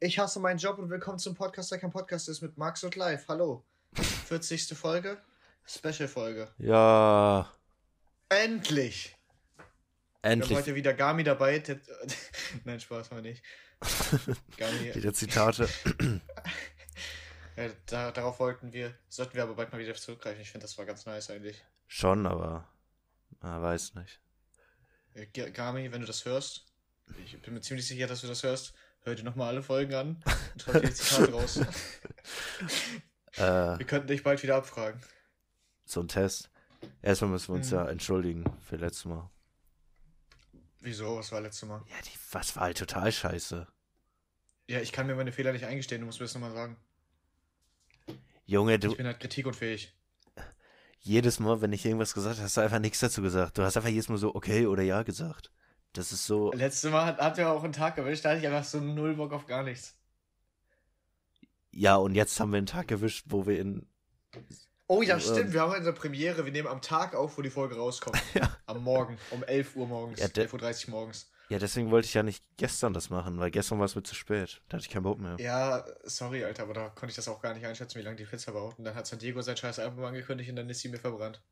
Ich hasse meinen Job und willkommen zum Podcast, der kein Podcast ist, mit Max und Live. Hallo. 40. Folge, Special-Folge. Ja, Endlich! Wir haben endlich heute wieder Gami dabei. Nein, Spaß mal nicht. Gami, wieder Zitate. da, darauf wollten wir, sollten wir aber bald mal wieder zurückgreifen. Ich finde, das war ganz nice eigentlich. Schon, aber ah, weiß nicht. Äh, Gami, wenn du das hörst, ich bin mir ziemlich sicher, dass du das hörst, hör dir nochmal alle Folgen an und schreib dir die Zitate raus. Äh, Wir könnten dich bald wieder abfragen. so ein Test. Erstmal müssen wir uns Mhm. ja entschuldigen für letztes Mal. Wieso? Was war letztes Mal? Ja, die, was war halt total scheiße. Ja, ich kann mir meine Fehler nicht eingestehen, du musst mir das nochmal sagen. Junge, du, Ich bin halt kritikunfähig. jedes Mal, wenn ich irgendwas gesagt habe, hast du einfach nichts dazu gesagt. Du hast einfach jedes Mal so okay oder ja gesagt. Das ist so, Letztes Mal hat, hat er auch einen Tag erwischt, da hatte ich einfach so null Bock auf gar nichts. ja, und jetzt haben wir einen Tag erwischt, wo wir in, Oh ja, Ähm. stimmt, wir haben eine Premiere, wir nehmen am Tag auf, wo die Folge rauskommt. Ja. Am Morgen, um 11 Uhr morgens, Ja, der- 11.30 Uhr morgens. ja, deswegen wollte ich ja nicht gestern das machen, weil gestern war es mir zu spät. Da hatte ich keinen Bock mehr. Ja, sorry, Alter, aber da konnte ich das auch gar nicht einschätzen, wie lange die Pizza braucht. Und dann hat San Diego sein scheiß Album angekündigt und dann ist sie mir verbrannt.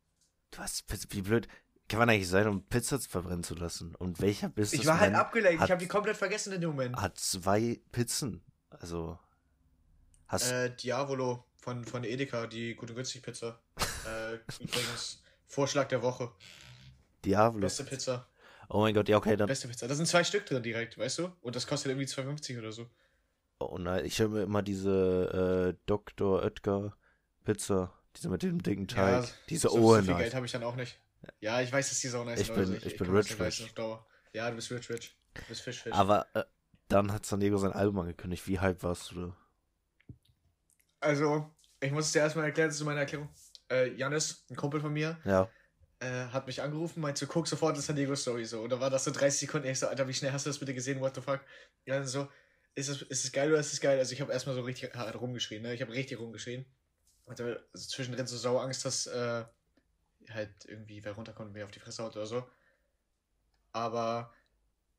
Du hast, Pizza- wie blöd kann man eigentlich sein, um Pizza verbrennen zu lassen? Und welcher Business Ich war halt abgelenkt, ich habe die komplett vergessen in dem Moment. hat zwei Pizzen. Also, hast, Äh, Diavolo von, von Edeka, die gute günstig Pizza. äh, übrigens, Vorschlag der Woche. Diablo. Beste Pizza. Oh mein Gott, ja, okay, dann. Beste Pizza. Da sind zwei Stück drin direkt, weißt du? Und das kostet irgendwie 2,50 oder so. Oh nein, ich höre mir immer diese äh, Dr. Oetker Pizza. Diese mit dem dicken Teig. Ja, diese so, Ohren. So viel Geld habe ich dann auch nicht. Ja, ich weiß, dass die so nice Ich bin- also ich bin rich, rich. Ja, du bist rich, rich. Du bist Fisch, Fisch. Aber äh, dann hat San Diego sein Album angekündigt. Wie hype warst du da? Also, ich muss es dir erstmal erklären, das ist meine Erklärung. Äh, Janis, ein Kumpel von mir, Ja. äh, hat mich angerufen, meinte, guck sofort in San Diego Story so. Und da war das so 30 Sekunden. Ich so, Alter, wie schnell hast du das bitte gesehen? What the fuck? Ja, so, ist es, ist es geil oder ist es geil? Also, ich habe erstmal so richtig hart rumgeschrien, ne? Ich habe richtig rumgeschrien. Hatte also zwischendrin so sauer Angst, dass äh, halt irgendwie wer runterkommt und mir auf die Fresse haut oder so. Aber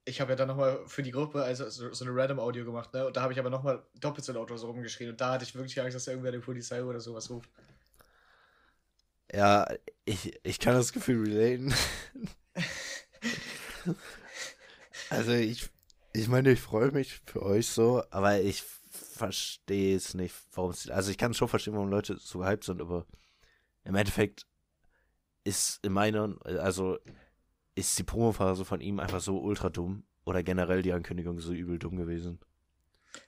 ich habe ja dann nochmal für die Gruppe also so, so eine Random Audio gemacht, ne? Und da habe ich aber nochmal doppelt so laut oder so rumgeschrien. Und da hatte ich wirklich Angst, dass irgendwer die Polizei oder sowas ruft. Ja, ich, ich kann das Gefühl relaten. also ich, ich meine, ich freue mich für euch so, aber ich verstehe es nicht, warum es. Also ich kann schon verstehen, warum Leute so gehypt sind, aber im Endeffekt ist in meiner, also ist die Promophase von ihm einfach so ultra dumm oder generell die Ankündigung so übel dumm gewesen.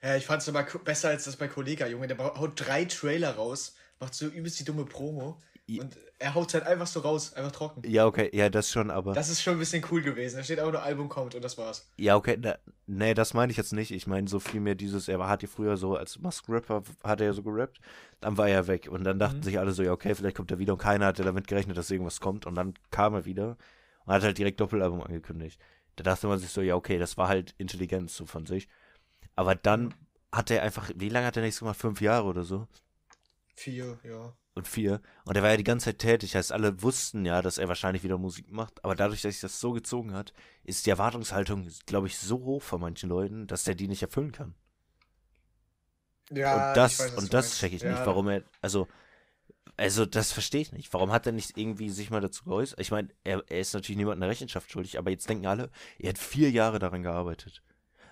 Ja, ich fand es aber besser als das bei Kollega, Junge. Der haut drei Trailer raus, macht so übelst die dumme Promo. Und er haut halt einfach so raus, einfach trocken. Ja, okay, ja, das schon, aber. Das ist schon ein bisschen cool gewesen. Da steht auch nur Album kommt und das war's. Ja, okay, da, nee, das meine ich jetzt nicht. Ich meine so viel mehr dieses, er hat ja früher so als Maskenrapper, hat er ja so gerappt, dann war er weg und dann dachten Mhm. sich alle so, ja, okay, vielleicht kommt er wieder und keiner hatte damit gerechnet, dass irgendwas kommt und dann kam er wieder und hat halt direkt Doppelalbum angekündigt. Da dachte man sich so, ja, okay, das war halt Intelligenz so von sich. Aber dann hat er einfach, wie lange hat er nichts gemacht? Fünf Jahre oder so? Vier, ja. Und vier. Und er war ja die ganze Zeit tätig. Heißt, alle wussten ja, dass er wahrscheinlich wieder Musik macht. Aber dadurch, dass sich das so gezogen hat, ist die Erwartungshaltung, glaube ich, so hoch von manchen Leuten, dass der die nicht erfüllen kann. Ja, und das, weiß, und das meinst. check ich Ja, nicht, warum er, also, also das verstehe ich nicht. Warum hat er nicht irgendwie sich mal dazu geäußert? Ich meine, er, er ist natürlich niemandem eine Rechenschaft schuldig, aber jetzt denken alle, er hat vier Jahre daran gearbeitet.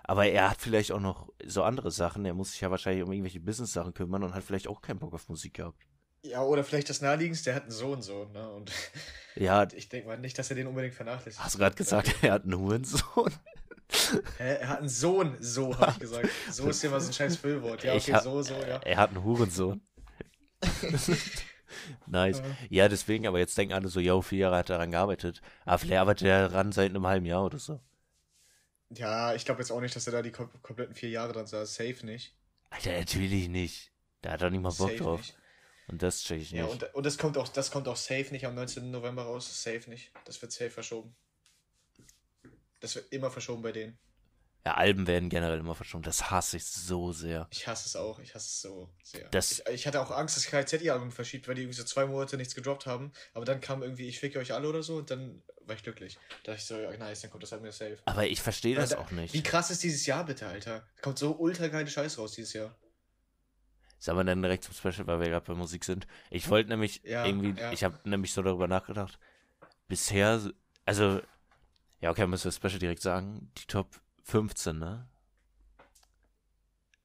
Aber er hat vielleicht auch noch so andere Sachen. Er muss sich ja wahrscheinlich um irgendwelche Business-Sachen kümmern und hat vielleicht auch keinen Bock auf Musik gehabt. Ja, oder vielleicht das Naheliegendste, der hat einen Sohn, so, ne? Und Ja, ich denke mal nicht, dass er den unbedingt vernachlässigt. hast du gerade gesagt, er hat einen Hurensohn? Hä? Er hat einen Sohn, so, habe ich gesagt. So ist immer so ein scheiß Füllwort. Ja, okay, so, so, ja. Er hat einen Hurensohn. nice. Ja. Ja, deswegen, aber jetzt denken alle so, yo, vier Jahre hat er daran gearbeitet. Aber vielleicht arbeitet er daran seit einem halben Jahr oder so. Ja, ich glaube jetzt auch nicht, dass er da die kom kompletten vier Jahre dran saß. Safe nicht. Alter, natürlich nicht. Da hat er nicht mal Bock Safe drauf. nicht. Und das check ich nicht. Ja, und, und das kommt auch, das kommt auch safe nicht am 19. November raus. Safe nicht. Das wird safe verschoben. Das wird immer verschoben bei denen. Ja, Alben werden generell immer verschoben. Das hasse ich so sehr. Ich hasse es auch. Ich hasse es so sehr. Das- ich, ich hatte auch Angst, dass KZ ihr Album verschiebt, weil die irgendwie so zwei Monate nichts gedroppt haben. Aber dann kam irgendwie Ich ficke euch alle oder so und dann war ich glücklich. Da dachte ich so, ja, nice, dann kommt das halt mir safe. Aber ich verstehe das da, auch nicht. Wie krass ist dieses Jahr bitte, Alter? Da kommt so ultra geile Scheiß raus dieses Jahr. Sagen wir dann direkt zum Special, weil wir gerade bei Musik sind. Ich wollte nämlich ja, irgendwie, ja. ich habe nämlich so darüber nachgedacht. Bisher, also, ja, okay, müssen wir Special direkt sagen. Die Top 15, ne?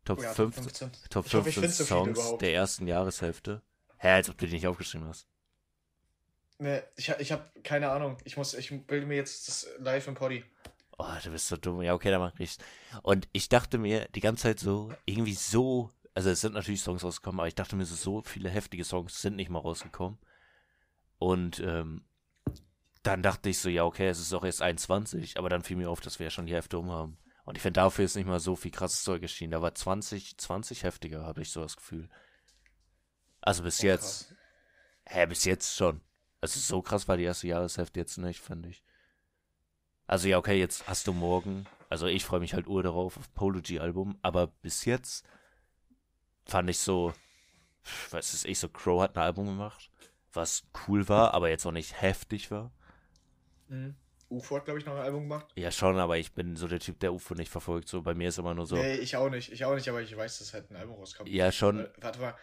Top, ja, 15, 15. Top 15 hoffe, Songs so der ersten Jahreshälfte. Hä, als ob du die nicht aufgeschrieben hast. Ne, ich, ich habe keine Ahnung. Ich muss, ich bilde mir jetzt das live im Poddy. Oh, du bist so dumm. Ja, okay, dann mach ich's. Und ich dachte mir die ganze Zeit so, irgendwie so, also es sind natürlich Songs rausgekommen, aber ich dachte mir so, so viele heftige Songs sind nicht mal rausgekommen. Und ähm, dann dachte ich so, ja, okay, es ist auch erst 21, aber dann fiel mir auf, dass wir ja schon die Hälfte um haben. Und ich finde, dafür ist nicht mal so viel krasses Zeug erschienen. Da war 20, 20 heftiger, habe ich so das Gefühl. Also bis oh, jetzt. Krass. Hä, bis jetzt schon. Also so krass war die erste Jahreshälfte jetzt nicht, finde ich. Also ja, okay, jetzt hast du morgen. Also ich freue mich halt ur darauf, auf Polo G-Album. Aber bis jetzt fand ich so, was ist ich, so Crow hat ein Album gemacht, was cool war, aber jetzt auch nicht heftig war. Mhm. UFO hat, glaube ich, noch ein Album gemacht. Ja, schon, aber ich bin so der Typ, der UFO nicht verfolgt. So, bei mir ist immer nur so. Nee, ich auch nicht. Ich auch nicht, aber ich weiß, dass halt ein Album rauskam. Ja, schon. Äh, warte mal.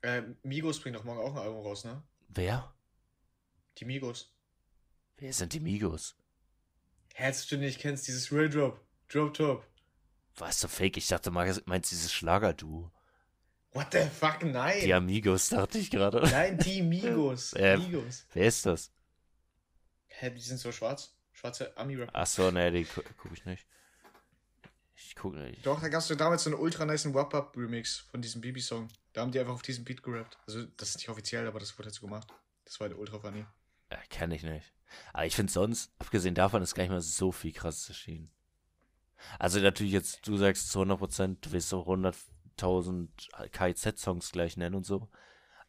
Äh, Migos bringt doch morgen auch ein Album raus, ne? Wer? Die Migos. Wer sind die Migos? Herzlich, du nicht kennst, dieses Real Drop. Drop Top. Was so fake? Ich dachte, meinst dieses Schlager-Du. What the fuck, nein. Die Amigos, dachte ich gerade. Nein, die Migos. äh, Migos. Wer ist das? Hä, die sind so schwarz. Schwarze Ami-Rapper. Achso, ne, die gu gucke ich nicht. Ich gucke nicht. Doch, da gab es damals so einen ultra nice Wap-Up-Remix von diesem Bibi-Song. Da haben die einfach auf diesen Beat gerappt. Also, das ist nicht offiziell, aber das wurde dazu gemacht. Das war der ultra funny. Ja, kenn ich nicht. Aber ich finde sonst, abgesehen davon, ist gar nicht mal so viel krasses erschienen. Also natürlich jetzt, du sagst zu 100%, du willst so 100.000 KIZ-Songs gleich nennen und so.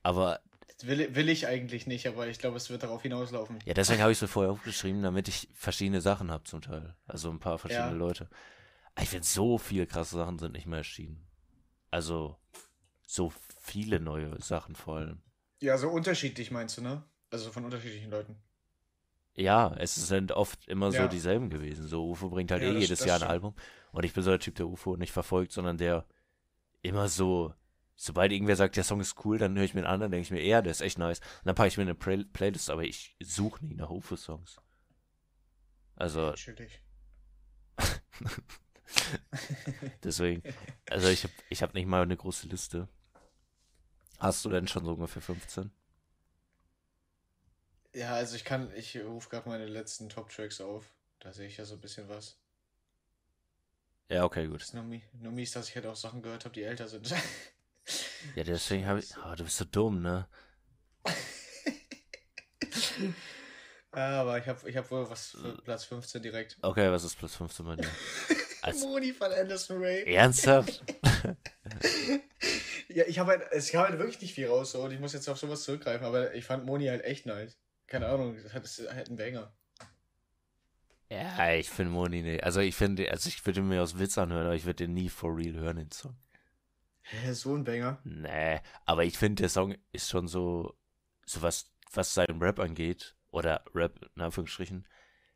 Aber Will, will ich eigentlich nicht, aber ich glaube, es wird darauf hinauslaufen. Ja, deswegen habe ich es mir vorher aufgeschrieben, damit ich verschiedene Sachen habe zum Teil. Also ein paar verschiedene ja. Leute. Ich finde, so viele krasse Sachen sind nicht mehr erschienen. Also so viele neue Sachen vor allem. Ja, so unterschiedlich meinst du, ne? Also von unterschiedlichen Leuten. Ja, es sind oft immer ja. so dieselben gewesen. So, UFO bringt halt ja, eh das, jedes das Jahr ein Album. Und ich bin so der Typ, der UFO nicht verfolgt, sondern der immer so sobald irgendwer sagt, der Song ist cool, dann höre ich mir einen anderen, denke ich mir, ja, der ist echt nice. Und dann packe ich mir eine Play Playlist, aber ich suche nie nach UFO-Songs. Also. Natürlich. Deswegen, also ich habe ich hab nicht mal eine große Liste. Hast du denn schon so ungefähr 15? Ja, also ich kann, ich rufe gerade meine letzten Top-Tracks auf. Da sehe ich ja so ein bisschen was. Ja, okay, gut. Das ist nur, nur mies, dass ich halt auch Sachen gehört habe, die älter sind. Ja, deswegen habe ich. Oh, du bist so dumm, ne? aber ich habe ich hab wohl was für Platz 15 direkt. Okay, was ist Platz 15 bei dir? Als Moni von Anderson Ray. Ernsthaft? ja, ich habe halt, es kam halt wirklich nicht viel raus so, und ich muss jetzt auf sowas zurückgreifen, aber ich fand Moni halt echt nice. Keine Ahnung, das hat, halt einen Banger. Ja, ich finde Moni nicht. Also ich finde, also ich würde mir aus Witz anhören, aber ich würde den nie for real hören, den Song. Hä, so ein Banger? Nee, aber ich finde, der Song ist schon so, so was, was seinen Rap angeht, oder Rap in Anführungsstrichen,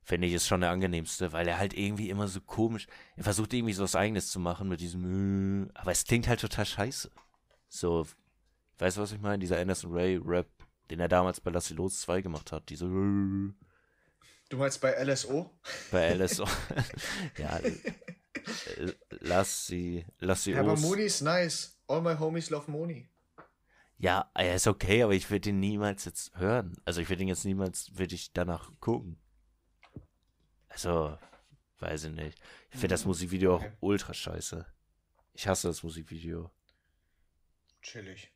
finde ich, ist schon der angenehmste, weil er halt irgendwie immer so komisch, er versucht irgendwie so was Eigenes zu machen mit diesem, aber es klingt halt total scheiße. So, weißt du, was ich meine? Dieser Anderson Ray Rap, den er damals bei Lassie Los 2 gemacht hat, diese. Du meinst bei LSO? Bei LSO. ja, lass sie, lass sie ja, Aber Moni ist nice. All my homies love Moni. Ja, er ist okay, aber ich würde ihn niemals jetzt hören. Also ich würde ihn jetzt niemals, würde ich danach gucken. Also, weiß ich nicht. Ich finde das Musikvideo okay. auch ultra scheiße. Ich hasse das Musikvideo. Chillig.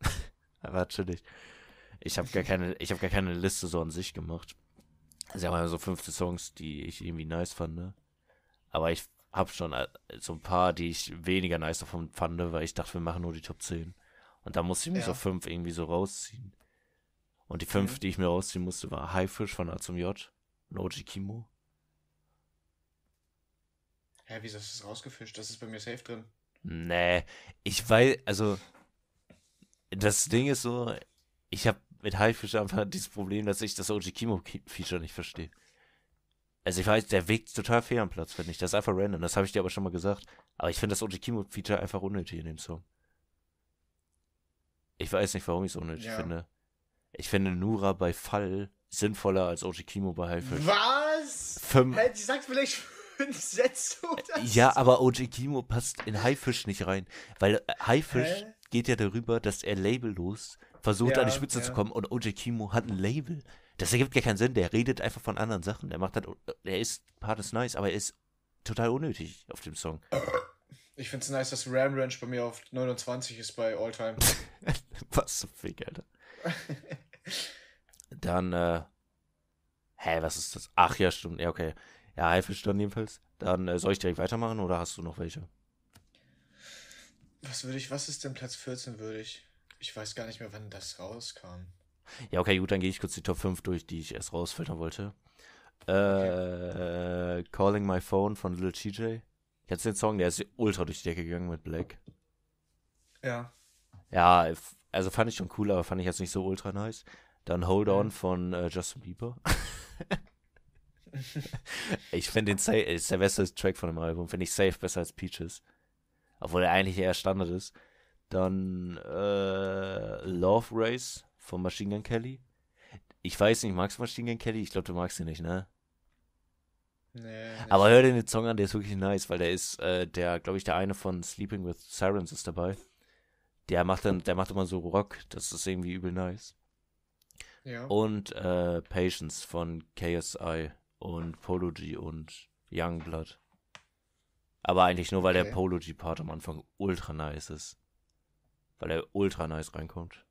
aber chillig. Ich habe gar keine, ich habe gar keine Liste so an sich gemacht. Sie haben ja so 15 Songs, die ich irgendwie nice fand. Ne? Aber ich habe schon äh, so ein paar, die ich weniger nice davon fand, weil ich dachte, wir machen nur die Top 10. Und da musste ich mir ja. so fünf irgendwie so rausziehen. Und die fünf, mhm. die ich mir rausziehen musste, war Haifisch von A zum J und OG Kimo. Hä, wieso hast du das rausgefischt? Das ist bei mir safe drin. Nee, ich weiß, also das Ding ist so, ich habe mit Haifisch einfach dieses Problem, dass ich das OG Kimo-Feature nicht verstehe. Also ich weiß, der Weg total fehl am Platz, finde ich. Das ist einfach random. Das habe ich dir aber schon mal gesagt. Aber ich finde das OG Kimo-Feature einfach unnötig in dem Song. Ich weiß nicht, warum ich es unnötig Ja. finde. Ich finde Nura bei Fall sinnvoller als OG Kimo bei Haifisch. Was? Fünf, Hä, die sagt vielleicht fünf Sätze oder Ja, aber OG Kimo passt in Haifisch nicht rein. Weil äh, Haifisch Hä? geht ja darüber, dass er labellos versucht, Ja, an die Spitze ja. zu kommen und OG Kimo hat ein Label. Das ergibt gar keinen Sinn. Der redet einfach von anderen Sachen. Der macht halt, der ist, Part ist nice, aber er ist total unnötig auf dem Song. Ich find's nice, dass Ram Ranch bei mir auf 29 ist bei Alltime. was zum Fick, Alter. Dann, äh, hä, was ist das? Ach ja, stimmt. Ja, okay. Ja, Haifisch dann jedenfalls. Dann äh, soll ich direkt weitermachen oder hast du noch welche? Was würde ich, was ist denn Platz 14 würdig? Ich weiß gar nicht mehr, wann das rauskam. Ja, okay, gut, dann gehe ich kurz die Top 5 durch, die ich erst rausfiltern wollte. Äh, Calling My Phone von Lil TJ. Kennst du den Song? Der ist ultra durch die Decke gegangen mit Black. Ja. Ja, also fand ich schon cool, aber fand ich jetzt nicht so ultra nice. Dann Hold On von äh, Justin Bieber. ich finde den safe, ist der beste Track von dem Album, finde ich safe besser als Peaches. Obwohl er eigentlich eher Standard ist. Dann äh, Love Race von Machine Gun Kelly. Ich weiß nicht, magst du Machine Gun Kelly? Ich glaube, du magst ihn nicht, ne? Nee. nicht. Aber hör dir den Song an, der ist wirklich nice, weil der ist, äh, der, glaube ich, der eine von Sleeping with Sirens ist dabei. Der macht dann, der macht immer so Rock, das ist irgendwie übel nice. Ja. Und äh, Patience von KSI und Polo G und Youngblood. Aber eigentlich nur, weil der Okay. Polo G-Part am Anfang ultra nice ist. Weil er ultra nice reinkommt.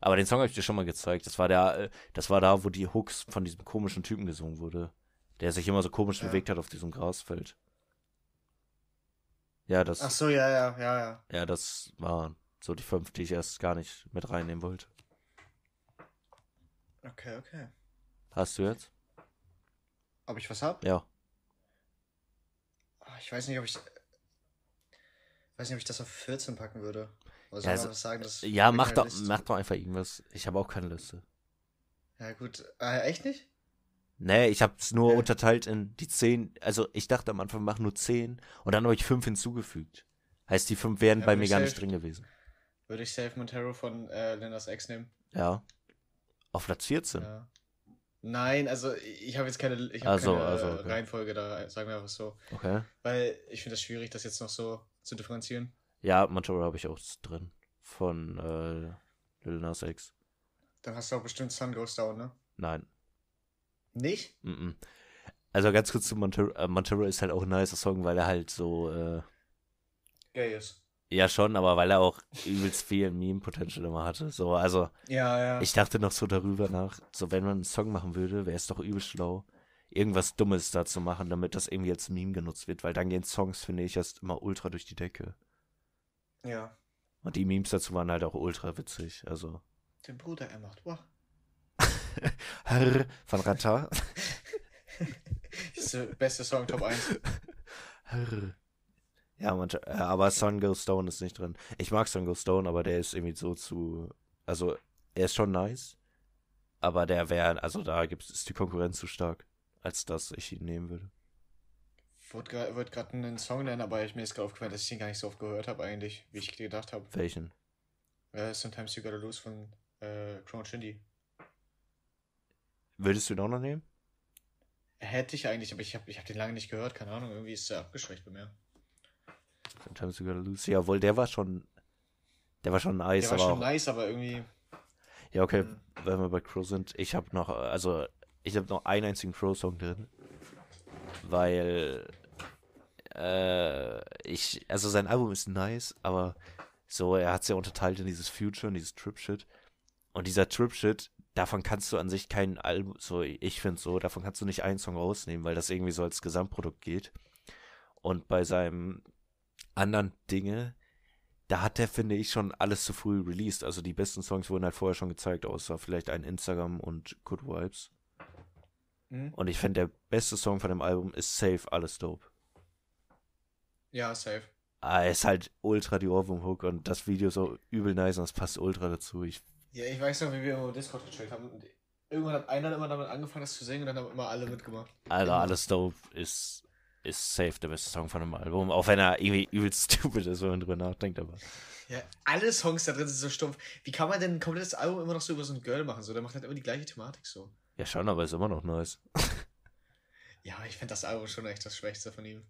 Aber den Song habe ich dir schon mal gezeigt. Das war der, äh, das war da, wo die Hooks von diesem komischen Typen gesungen wurde. Der sich immer so komisch Ja. bewegt hat auf diesem Grasfeld. Ja, das, Ach so, ja, ja, ja, ja. ja, das waren so die fünf, die ich erst gar nicht mit reinnehmen wollte. Okay, okay. Hast du jetzt? Ob ich was hab? Ja. Ah, Ich weiß nicht, ob ich. Weiß nicht, ob ich das auf 14 packen würde. Oder Ja, also- was sagen? dass Ja, wir mach doch, mach doch einfach irgendwas. Ich habe auch keine Liste. Ja, gut. Äh, echt nicht? Nee, ich habe es nur Okay. unterteilt in die zehn. Also ich dachte am Anfang, mach nur zehn und dann habe ich fünf hinzugefügt. Heißt, die fünf wären Ja, bei mir ich gar nicht drin gewesen. Würde ich Safe Montero von äh, Lenners Ex nehmen. Ja. Auf Platz 14. Ja. Nein, also ich habe jetzt keine, ich hab Ach so, keine also, äh, okay. Reihenfolge da, sagen wir einfach so. Okay. Weil ich finde das schwierig, das jetzt noch so zu differenzieren. Ja, Montero habe ich auch drin. Von äh, Lil Nas X. Dann hast du auch bestimmt Sun Goes Down, ne? Nein. Nicht? Mm -mm. Also ganz kurz zu Montero. Äh, Montero ist halt auch ein nicer Song, weil er halt so. Äh, Gay ist. ja, schon, aber weil er auch übelst viel Meme-Potential immer hatte. So, also. Ja, ja. Ich dachte noch so darüber nach, so wenn man einen Song machen würde, wäre es doch übel schlau, irgendwas Dummes da zu machen, damit das irgendwie als Meme genutzt wird, weil dann gehen Songs, finde ich, erst immer ultra durch die Decke. ja. Und die Memes dazu waren halt auch ultra witzig. Also, Den Bruder, er macht. Wow. Herr von Rata. Das ist der beste Song, Top 1. Herr. Ja, manche, äh, aber Sun Goes Stone ist nicht drin. Ich mag Sun Goes Stone, aber der ist irgendwie so zu. Also, er ist schon nice. Aber der wäre, also da gibt's, ist die Konkurrenz zu stark, als dass ich ihn nehmen würde. Wollte gerade einen Song nennen, aber ich, mir ist gerade aufgefallen, dass ich den gar nicht so oft gehört habe, eigentlich, wie ich gedacht habe. Welchen? Äh, Sometimes You Gotta Lose von äh, Crown Shindy. Würdest du ihn auch noch nehmen? Hätte ich eigentlich, aber ich habe ich hab den lange nicht gehört, keine Ahnung, irgendwie ist er abgeschwächt bei mir. Sometimes you gotta lose. Jawohl, der war schon. Der war schon nice, Der war aber schon auch. nice, aber irgendwie. Ja, okay, Mhm. wenn wir bei Crow sind. Ich habe noch, also, ich habe noch einen einzigen Crow-Song drin. Weil. Äh, ich. Also, sein Album ist nice, aber so, er hat es ja unterteilt in dieses Future und dieses Trip-Shit. Und dieser Trip-Shit, davon kannst du an sich kein Album, so, ich finde so, davon kannst du nicht einen Song rausnehmen, weil das irgendwie so als Gesamtprodukt geht. Und bei seinem anderen Dinge, da hat der, finde ich, schon alles zu früh released. Also die besten Songs wurden halt vorher schon gezeigt, außer vielleicht ein Instagram und Good Vibes. Mhm. Und ich finde, der beste Song von dem Album ist Safe, alles dope. Ja, safe. Ah, ist halt ultra die Ohrwurm-Hook und das Video so übel nice und das passt ultra dazu. Ich Ja, ich weiß noch, wie wir immer Discord gechillt haben. Und irgendwann hat einer immer damit angefangen, das zu singen und dann haben immer alle mitgemacht. Alter, Immer. alles dope ist, ist safe der beste Song von dem Album. Auch wenn er irgendwie übel stupid ist, wenn man drüber nachdenkt, aber. Ja, alle Songs da drin sind so stumpf. Wie kann man denn ein komplettes Album immer noch so über so ein Girl machen? So, der macht halt immer die gleiche Thematik so. Ja, schon, aber ist immer noch nice. Ja, ich finde das Album schon echt das Schwächste von ihm.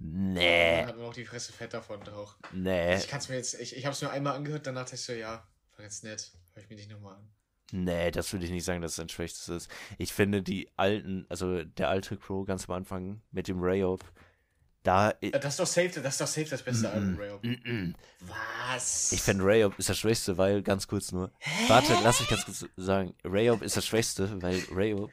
Nee, Dann hat man auch die Fresse fett davon drauf. nee, Ich kann es mir jetzt, ich, ich habe es nur einmal angehört, danach dachte ich so, ja, war jetzt nett. Hör ich mir nicht nochmal an. nee, das würde ich nicht sagen, dass es ein schwächstes ist. Ich finde die alten, also der alte Crow ganz am Anfang mit dem Ray-Up, da. Äh, Das ist doch safe, das ist doch safe das beste Album, Mm, Ray. mm, mm. Was? Ich finde Ray-Up ist das Schwächste, weil, ganz kurz nur. Warte, lass mich ganz kurz sagen. Ray-Up ist das Schwächste, weil Ray-Up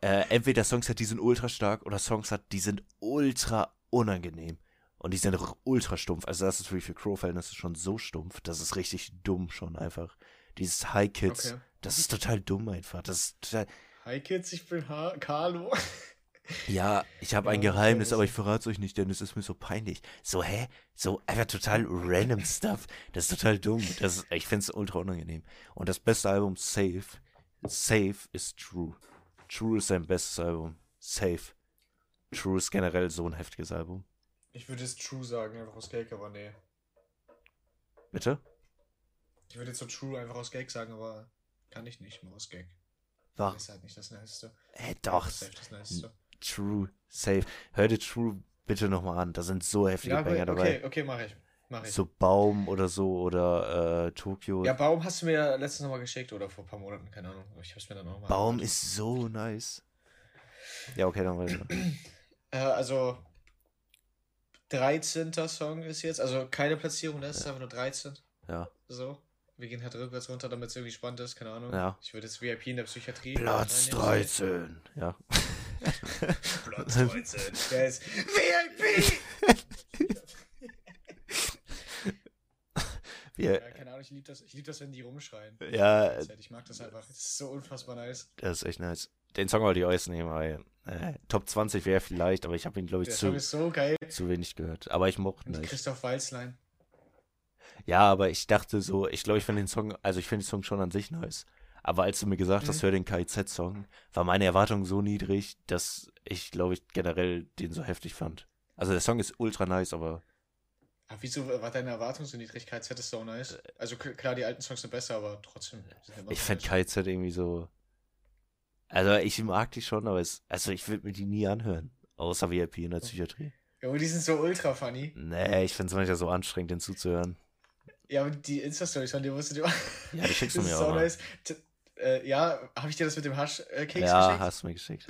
äh, entweder Songs hat, die sind ultra stark oder Songs hat, die sind ultra unangenehm. Und die sind ultra stumpf. Also das ist wirklich für Crow-Verhältnisse schon so stumpf. Das ist richtig dumm schon einfach. Dieses High Kids, Okay. das ist total dumm einfach. Das ist total. Hi Kids, ich bin ha Carlo. Ja, ich habe ein Geheimnis, aber ich verrate es euch nicht, denn es ist mir so peinlich. So, hä? So einfach total random Stuff. Das ist total dumm. Das ist, ich finde es ultra unangenehm. Und das beste Album, Safe, Safe ist True. True ist sein bestes Album. Safe. True ist generell so ein heftiges Album. Ich würde es True sagen, einfach aus Gag, aber nee. Bitte? Ich würde jetzt so True einfach aus Gag sagen, aber kann ich nicht mal aus Gag. Doch. Das ist halt nicht das Niceste. Äh, doch. Das ist das Niceste. True. Safe. Hör dir True bitte nochmal an. Da sind so heftige Ja, Banger dabei. okay, okay, mach ich. Mach ich. So Baum oder so oder äh, Tokio. Ja, Baum hast du mir letztens nochmal geschickt oder vor ein paar Monaten, keine Ahnung. Ich hab's mir dann auch mal. Baum angehört. ist so nice. Ja, okay, dann weiter. Äh, also 13. Song ist jetzt, also keine Platzierung, das ist einfach nur 13. Ja. So. Wir gehen halt rückwärts runter, damit es irgendwie spannend ist, keine Ahnung. Ja. Ich würde jetzt VIP in der Psychiatrie. Platz reinnehmen. 13. Ja. Platz 13. Der ist VIP! Wir, Ja, keine Ahnung, ich liebe das, ich lieb das, wenn die rumschreien. ja, Ich mag das einfach. Das ist so unfassbar nice. das ist echt nice. Den Song wollte ich euch nehmen, weil äh, Top 20 wäre vielleicht, aber ich habe ihn, glaube ich, Der zu, so geil. zu wenig gehört. Aber ich mochte nicht. Christoph Walzlein. Ja, aber ich dachte so, ich glaube, ich finde den Song, also ich finde den Song schon an sich nice. Aber als du mir gesagt hast, Mhm. hör den KIZ-Song, war meine Erwartung so niedrig, dass ich, glaube ich, generell den so heftig fand. Also der Song ist ultra nice, aber Aber wieso war deine Erwartung so niedrig? KZ ist so nice. Also k- klar, die alten Songs sind besser, aber trotzdem. ich fand nice. KIZ irgendwie so. Also ich mag die schon, aber es, also ich würde mir die nie anhören. Außer VIP in der Psychiatrie. Ja, aber die sind so ultra funny. Nee, ich finde es manchmal so anstrengend, den zuzuhören. Ja, aber die Insta-Stories von dir musst du dir Ja, die schickst du mir auch so mal. nice. Äh, ja, habe ich dir das mit dem Haschkeks Ja, geschickt? hast du mir geschickt.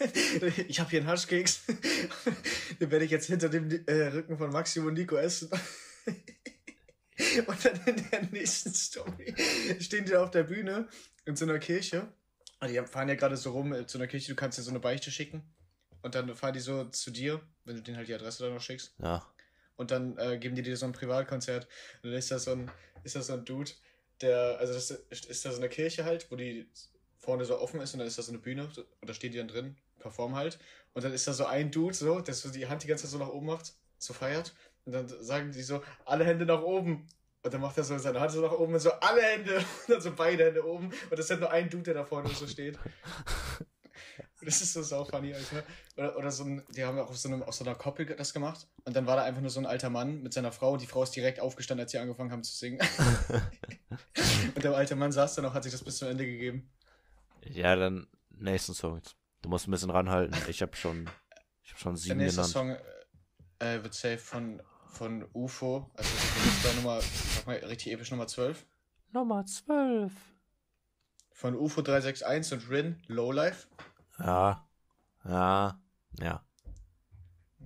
ich habe hier einen Haschkeks. Den werde ich jetzt hinter dem äh, Rücken von Maxim und Nico essen. und dann in der nächsten Story stehen die auf der Bühne in so einer Kirche. Und die fahren ja gerade so rum äh, zu einer Kirche, du kannst dir so eine Beichte schicken. Und dann fahren die so zu dir, wenn du denen halt die Adresse dann noch schickst. Ja. Und dann äh, geben die dir so ein Privatkonzert. Und dann ist das so ein, ist das so ein Dude, der, also das ist da so eine Kirche halt, wo die vorne so offen ist und dann ist da so eine Bühne und da stehen die dann drin, performen halt. Und dann ist da so ein Dude so, der so die Hand die ganze Zeit so nach oben macht, so feiert. Und dann sagen die so, alle Hände nach oben. Und dann macht er so seine Hand so nach oben und so alle Hände und dann so beide Hände oben. Und das ist halt nur ein Dude, der da vorne so steht. Das ist so sau funny, Alter. Oder, oder so ein, die haben auch auf so, einem, auf so einer Koppel das gemacht. Und dann war da einfach nur so ein alter Mann mit seiner Frau und die Frau ist direkt aufgestanden, als sie angefangen haben zu singen. und der alte Mann saß dann auch, hat sich das bis zum Ende gegeben. Ja, dann nächsten Song. Du musst ein bisschen ranhalten. Ich habe schon, ich hab schon Der sieben nächste genannt. Song äh, wird safe von, von UFO. Also das ist Nummer, sag mal, richtig episch Nummer 12. Nummer 12. Von UFO 361 und Rin, Lowlife. Ja. Ja. Ja.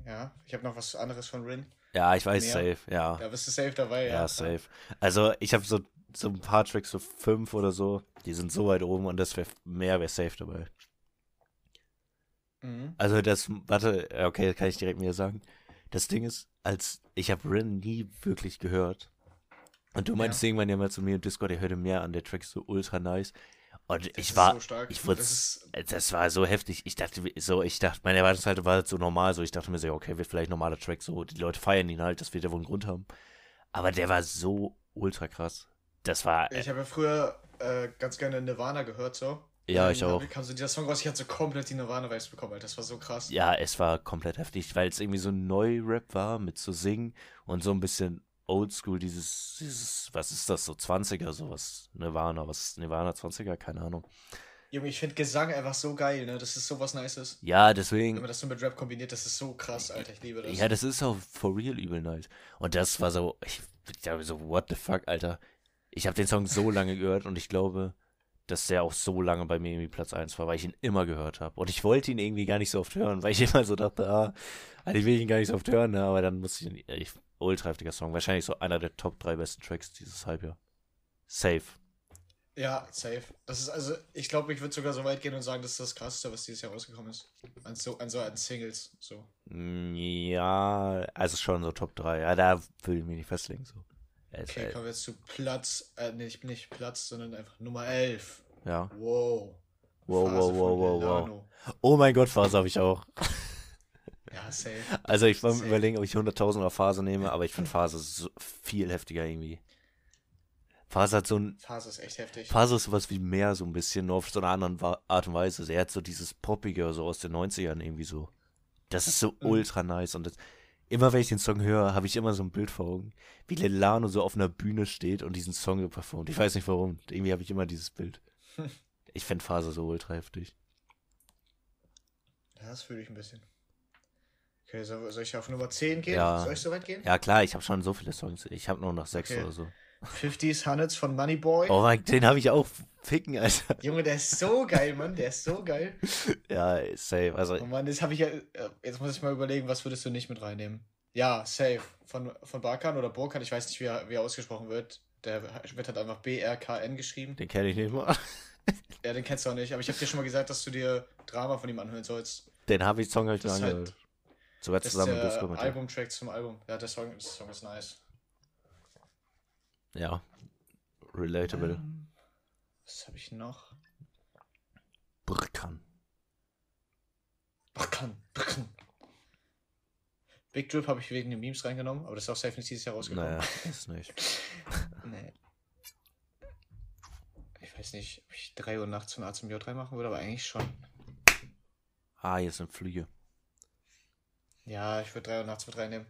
Ja, ich habe noch was anderes von Rin. Ja, ich weiß Mehr? safe, ja. Da bist du safe dabei, ja. Ja, safe. Also ich habe so, so ein paar Tracks, so fünf oder so, die sind so weit oben und das wäre mehr wäre safe dabei. Mhm. Also das, warte, okay, kann ich direkt mir sagen. Das Ding ist, als ich habe Rin nie wirklich gehört. Und du meintest irgendwann ja mal zu mir im Discord, er hörte mehr an, der Track ist so ultra nice. Und Das ich war, so stark. ich wurde, Das das war so heftig. Ich dachte, so, ich dachte, meine Erwartungshaltung war halt so normal, so ich dachte mir so, okay, wird vielleicht normaler Track, so die Leute feiern ihn halt, das wird ja wohl einen Grund haben. Aber der war so ultra krass. Das war, Ich habe ja früher äh, ganz gerne Nirvana gehört, so. Ja, ich auch. kam so dieser Song raus, ich hatte so komplett die Nirvana-Vibes bekommen, Alter. Das war so krass. Ja, es war komplett heftig, weil es irgendwie so ein Neu-Rap war mit so Singen und so ein bisschen Oldschool, dieses, dieses, was ist das, so 20er, sowas, Nirvana, was ist Nirvana 20er, keine Ahnung. Junge, ich finde Gesang einfach so geil, ne? Das ist so was Nices. Ja, Wenn deswegen, man das so mit Rap kombiniert, das ist so krass, Alter. Ich liebe das. ja, das ist auch for real übel nice. Und das war so, ich, ich dachte so, what the fuck, Alter. Ich habe den Song so lange gehört und ich glaube, dass der auch so lange bei mir irgendwie Platz 1 war, weil ich ihn immer gehört habe. Und ich wollte ihn irgendwie gar nicht so oft hören, weil ich immer so dachte, ah, eigentlich will ich ihn gar nicht so oft hören, ne? aber dann musste ich ihn, ich, ultra heftiger Song. Wahrscheinlich so einer der Top 3 besten Tracks dieses Halbjahr. Safe. Ja, safe. Das ist also, ich glaube, ich würde sogar so weit gehen und sagen, das ist das krasseste, was dieses Jahr rausgekommen ist. An so, an so an Singles. So. Mm, Ja, also schon so Top 3. Ja, da will ich mich nicht festlegen. So. Er ist, Okay, äh, kommen wir jetzt zu Platz, äh, nee, ich bin nicht Platz, sondern einfach Nummer 11. ja. Wow. Wow, Phase wow, wow, wow, wow. Oh mein Gott, Phase habe ich auch. Ja, safe. Also ich war überlegen, ob ich 100.000 oder Phase nehme, aber ich finde Phase so viel heftiger irgendwie. Phase hat so ein, Phase ist echt heftig. Phase ist sowas wie mehr so ein bisschen, nur auf so einer anderen Art und Weise. Also Er hat so dieses Poppige so aus den 90ern irgendwie so. Das ist so Mhm. ultra nice und das, immer wenn ich den Song höre, habe ich immer so ein Bild vor Augen, wie Lelano so auf einer Bühne steht und diesen Song so performt. Ich weiß nicht warum, irgendwie habe ich immer dieses Bild. Ich finde Phase so ultra heftig. Ja, das fühle ich ein bisschen. Okay, soll, soll ich auf Nummer 10 gehen? Ja. Soll ich so weit gehen? Ja klar, ich habe schon so viele Songs. Ich habe nur noch sechs Okay. oder so. 50s Hundreds von Moneyboy. Oh mein, den habe ich auch ficken, Alter. Junge, der ist so geil, Mann. Der ist so geil. Ja, safe. Also, Oh Mann, das habe ich ja. äh, Jetzt muss ich mal überlegen, was würdest du nicht mit reinnehmen? Ja, safe. Von, von Barkan oder Burkan, ich weiß nicht, wie er, wie er ausgesprochen wird. Der wird halt einfach B-R-K-N geschrieben. den kenne ich nicht mal. Ja, den kennst du auch nicht. Aber ich habe dir schon mal gesagt, dass du dir Drama von ihm anhören sollst. Den habe ich Song halt Das lange. halt- Sogar Das ist zusammen mit dem. Albumtrack zum Album. Ja, der Song, der Song ist nice. Ja. Relatable. Ähm, Was habe ich noch? Brkan. Barkan, Barkan. Big Drip habe ich wegen den Memes reingenommen, aber das ist auch safe nicht dieses Jahr rausgekommen. Naja, ist nicht. Nee. Ich weiß nicht, ob ich 3 Uhr nachts von A zum J3 machen würde, aber eigentlich schon. Ah, hier sind Flüge. Ja, ich würde 3 Uhr nachts mit reinnehmen.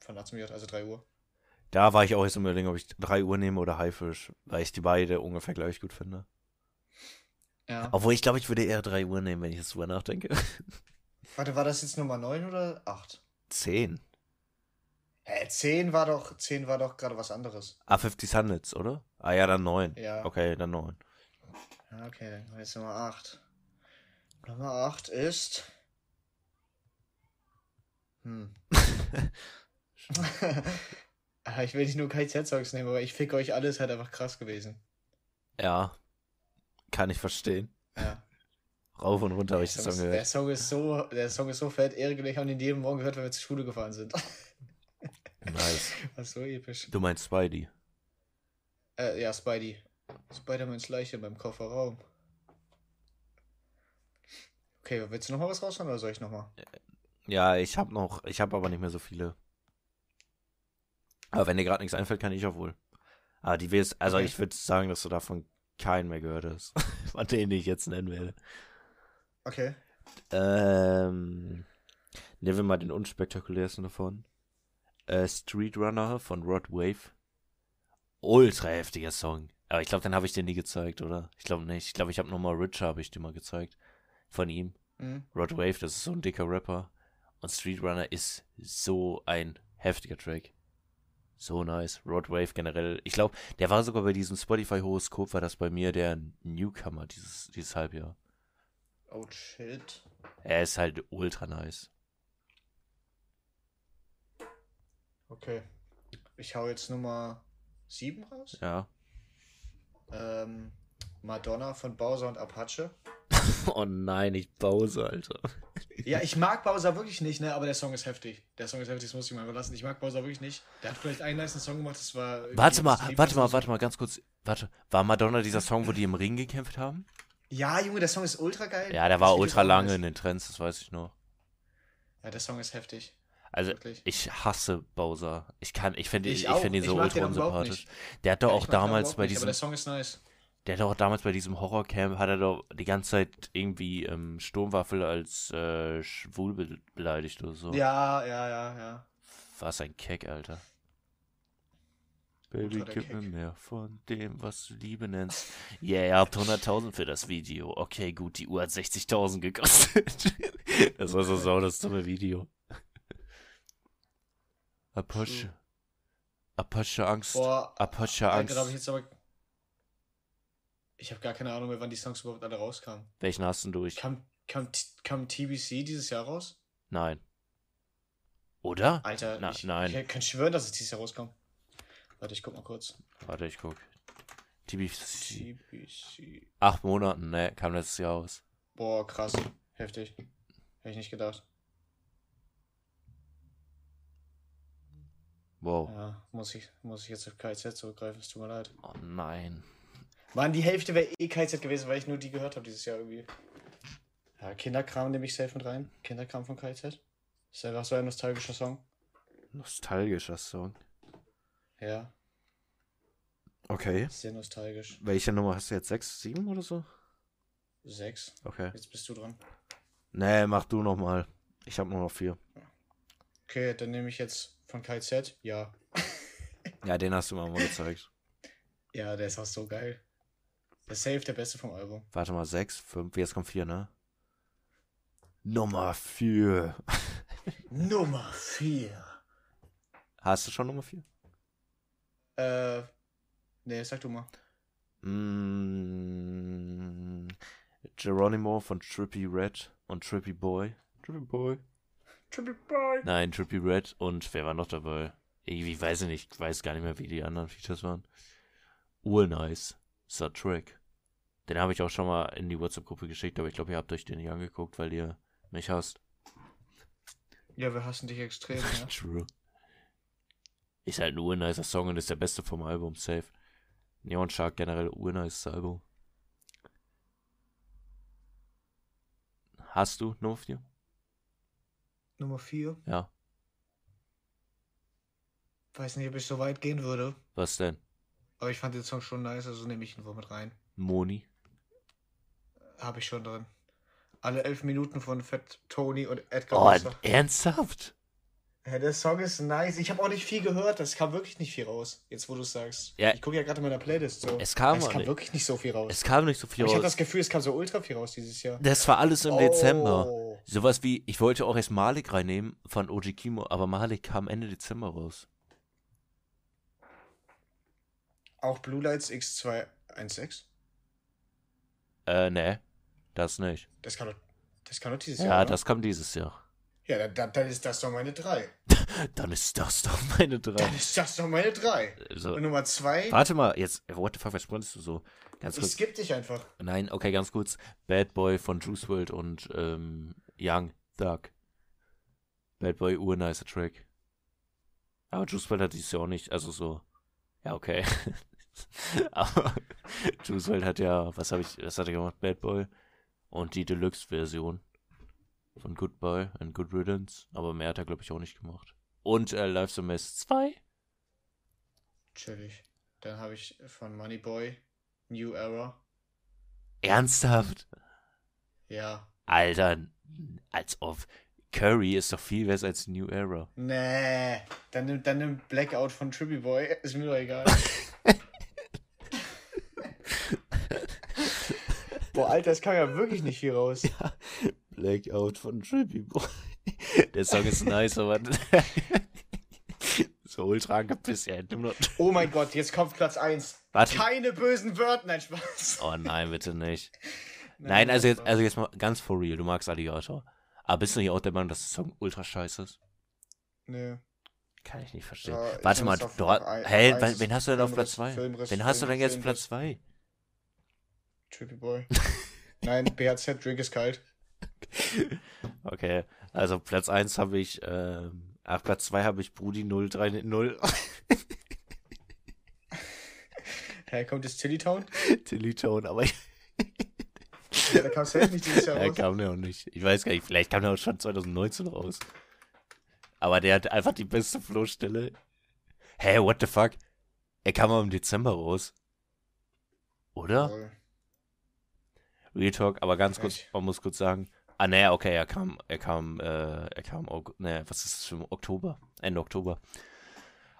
Von zum J, also 3 Uhr. Da war ich auch jetzt Überlegen, ob ich 3 Uhr nehme oder Haifisch, weil ich die beide ungefähr gleich gut finde. Ja. Obwohl ich glaube, ich würde eher 3 Uhr nehmen, wenn ich jetzt drüber nachdenke. Warte, war das jetzt Nummer 9 oder 8? 10. Hä, 10 war doch, 10 war doch gerade was anderes. Ah, 50 Hundreds, oder? Ah ja, dann 9. Ja. Okay, dann 9. Ja, okay, dann jetzt Nummer 8. Nummer 8 ist. Hm. Ah, ich will nicht nur KZ-Songs nehmen, aber ich fick euch alles halt einfach krass gewesen. Ja. Kann ich verstehen. Ja. Rauf und runter habe ich das Song, ist, der gehört. Song ist so, der Song ist so fett. Erik und ich haben ihn jeden Morgen gehört, wenn wir zur Schule gefahren sind. Nice. Ist so episch. Du meinst Spidey. Äh, ja, Spidey. Spider-Mans Leiche beim Kofferraum. Okay, willst du noch mal was raushauen oder soll ich noch mal? Ja, ich habe noch, ich habe aber nicht mehr so viele. Aber wenn dir gerade nichts einfällt, kann ich auch wohl. Aber die willst, also Okay. ich würde sagen, dass du davon keinen mehr gehört hast. Von denen ich jetzt nennen werde. Okay. Ähm, nehmen wir mal den unspektakulärsten davon. Äh, Street Runner von Rod Wave. Ultra heftiger Song. Aber ich glaube, den habe ich dir nie gezeigt, oder? Ich glaube nicht. Ich glaube, ich habe nochmal Richer, habe ich dir mal gezeigt. Von ihm. Mhm. Rod Wave, das ist so ein dicker Rapper. Und Street Runner ist so ein heftiger Track. So nice. Rod Wave generell. Ich glaube, der war sogar bei diesem Spotify-Horoskop, war das bei mir der Newcomer dieses, dieses Halbjahr. Oh shit. Er ist halt ultra nice. Okay. Ich hau jetzt Nummer 7 raus. Ja. Ähm, Madonna von Bowser und Apache. Oh nein, ich Bowser, Alter. Ja, ich mag Bowser wirklich nicht, ne? Aber der Song ist heftig. Der Song ist heftig, das muss ich mal überlassen. Ich mag Bowser wirklich nicht. Der hat vielleicht einen nice Song gemacht, das war. Warte mal, warte mal, warte mal, ganz kurz. Warte. War Madonna dieser Song, wo die im Ring gekämpft haben? Ja, Junge, der Song ist ultra geil. Ja, der war ultra lange in den Trends, das weiß ich noch. Ja, der Song ist heftig. Also, Wirklich. ich hasse Bowser. Ich kann, ich finde Ich ich, auch. finde ihn so Ich ultra unsympathisch. Der hat doch Ja, auch ich damals bei nicht, Aber diesem, der Song ist nice. Der hat doch damals bei diesem Horrorcamp, hat er doch die ganze Zeit irgendwie ähm, Sturmwaffel als äh, schwul be beleidigt oder so. Ja, ja, ja, ja. Was ein Keck, Alter. Baby, gib mir mehr von dem, was du Liebe nennst. Yeah, ihr habt 100.000 für das Video. Okay, gut, die Uhr hat 60.000 gekostet. das war so sau das dumme Video. Apache. Apache Angst. Boah, Apache da Angst. glaube ich jetzt aber. Ich habe gar keine Ahnung mehr, wann die Songs überhaupt alle rauskamen. Welchen hast du durch? Kam, kam, kam TBC dieses Jahr raus? Nein. Oder? Alter, Na, ich, nein. ich kann schwören, dass es dieses Jahr rauskam. Warte, ich guck mal kurz. Warte, ich guck. TBC. TBC. Acht Monaten, ne, kam letztes Jahr aus. Boah, krass. Heftig. Hätte ich nicht gedacht. Wow. Ja, muss ich, muss ich jetzt auf KZ zurückgreifen, es tut mir leid. Oh nein. Mann, die Hälfte wäre eh KZ gewesen, weil ich nur die gehört habe dieses Jahr irgendwie. Ja, Kinderkram nehme ich safe mit rein. Kinderkram von KZ. Ist einfach so ein nostalgischer Song. Nostalgischer Song. Ja, Okay. sehr nostalgisch. Welche Nummer hast du jetzt? Sechs, sieben oder so? Sechs. Okay. Jetzt bist du dran. Nee, mach du noch mal. Ich hab nur noch vier. Okay, dann nehme ich jetzt von KZ. Ja. Ja, den hast du mir mal gezeigt. Ja, der ist auch so geil. Der ist safe der beste vom Album. Warte mal, sechs, fünf, jetzt kommt vier, ne? Nummer vier. Nummer 4. Hast du schon Nummer vier? Äh, nee, sag du mal. Mm, Geronimo von Trippy Red und Trippy Boy. Trippy Boy. Triple Boy. Nein, Trippy Red und wer war noch dabei? Irgendwie weiß ich nicht, ich weiß gar nicht mehr, wie die anderen Features waren. Urnice. Star Trek. Den habe ich auch schon mal in die WhatsApp-Gruppe geschickt, aber ich glaube, ihr habt euch den nicht angeguckt, weil ihr mich hasst. Ja, wir hassen dich extrem, ja. True. Ist halt ein urnicer Song und ist der beste vom Album, safe. Neon Shark generell urnices Album. Hast du Nummer 4? Nummer 4. Ja. Weiß nicht, ob ich so weit gehen würde. Was denn? Aber ich fand den Song schon nice, also nehme ich ihn wohl mit rein. Moni? Habe ich schon drin. Alle elf Minuten von Fat Tony und Edgar Oh, Wasser. ernsthaft? Ja, der Song ist nice. Ich habe auch nicht viel gehört. Das kam wirklich nicht viel raus. Jetzt, wo du es sagst. Ja. Ich gucke ja gerade in meiner Playlist so. Es kam es kam nicht. wirklich nicht so viel raus. Es kam nicht so viel Aber ich habe raus. das Gefühl, es kam so ultra viel raus dieses Jahr. Das war alles im Dezember. Oh. Sowas wie, ich wollte auch erst Malik reinnehmen von Oji Kimo, aber Malik kam Ende Dezember raus. Auch Blue Lights X216? Äh, ne. Das nicht. Das kann doch, das kann doch dieses Ja, Jahr. oder? das kam dieses Jahr. Ja, dann, dann, dann ist das doch meine 3. Dann ist das doch meine drei. Dann ist das doch meine 3. So. Und Nummer 2, Warte mal, jetzt, what the fuck, was sprintest du so? Ganz ich kurz. skipp dich einfach. Nein, okay, ganz kurz. Bad Boy von Juice WRLD und ähm, Young Thug. Bad Boy, urnicer Track. Aber Juice WRLD hat dies ja auch nicht, also so. Ja, okay. Aber Juice WRLD hat ja, was habe ich, was hat er gemacht? Bad Boy. Und die Deluxe-Version von Goodbye and Good Riddance. Aber mehr hat er, glaube ich, auch nicht gemacht. Und äh, Life's a Mess 2. Chillig. Dann habe ich von Moneyboy New Era. Ernsthaft? Ja. Alter, als ob. Curry ist doch viel besser als New Era. Nee. Dann nimm, dann nimm Blackout von Trippy Boy. Ist mir doch egal. Boah, Alter, es kam ja wirklich nicht viel raus. Blackout von Trippy Boy. Der Song ist nice, aber so ultra angepisst, ja. Oh mein Gott, jetzt kommt Platz 1. Warte. Keine bösen Wörter, nein, Spaß. Oh nein, bitte nicht. Nein, also jetzt, also jetzt mal ganz for real, du magst Alligator. Aber bist du nicht auch der Meinung, dass der Song ultra scheiße ist? Nö. Kann ich nicht verstehen. Ja, Warte mal, du, ein- hä, eins wen, hast du denn auf Platz Filmriss, 2? Filmriss, Wen hast du denn jetzt. Platz 2? Trippy Boy. Nein, BHZ, Drink ist kalt. Okay, also Platz 1 habe ich, ähm, ach, Platz 2 habe ich Brudi 030. Hä, kommt jetzt Tilly Town? Tilly Tone, aber ich, Ja, da kam es nicht dieses Jahr er raus. kam der auch nicht. Ich weiß gar nicht, vielleicht kam der auch schon 2019 raus. Aber der hat einfach die beste Flohstelle. Hä, what the fuck? Er kam auch im Dezember raus. Oder? Voll. Real Talk, aber ganz kurz, man muss kurz sagen. Ah, naja, okay, er kam, er kam, äh, er kam, ne, was ist das für ein Oktober? Ende Oktober.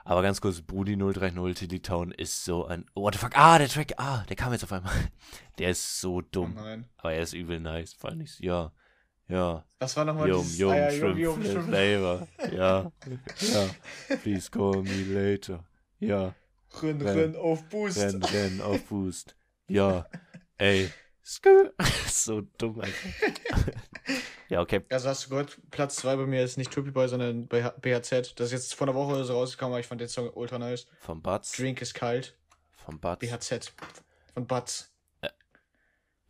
Aber ganz kurz, Brudi 030 Tilly Town ist so ein. What the fuck? Ah, der Track, ah, der kam jetzt auf einmal. Der ist so Oh dumm. nein. Aber er ist übel nice, fand ich. Ja. Ja. Was war nochmal Yum, dieses... yum, Ah, ja, shrimp, yum, shrimp. flavor. Ja. Ja. Please call me later. Ja. Renn, Renn. renn auf Boost. Renn, renn auf Boost. Ja. Ey. So dumm einfach. Ja, okay. Also hast du gehört, Platz 2 bei mir ist nicht Triple Boy, sondern BHZ. Das ist jetzt vor einer Woche oder so rausgekommen, aber ich fand den Song ultra nice. Vom Batz. Drink ist kalt. Vom Batz. BHZ. Von Batz.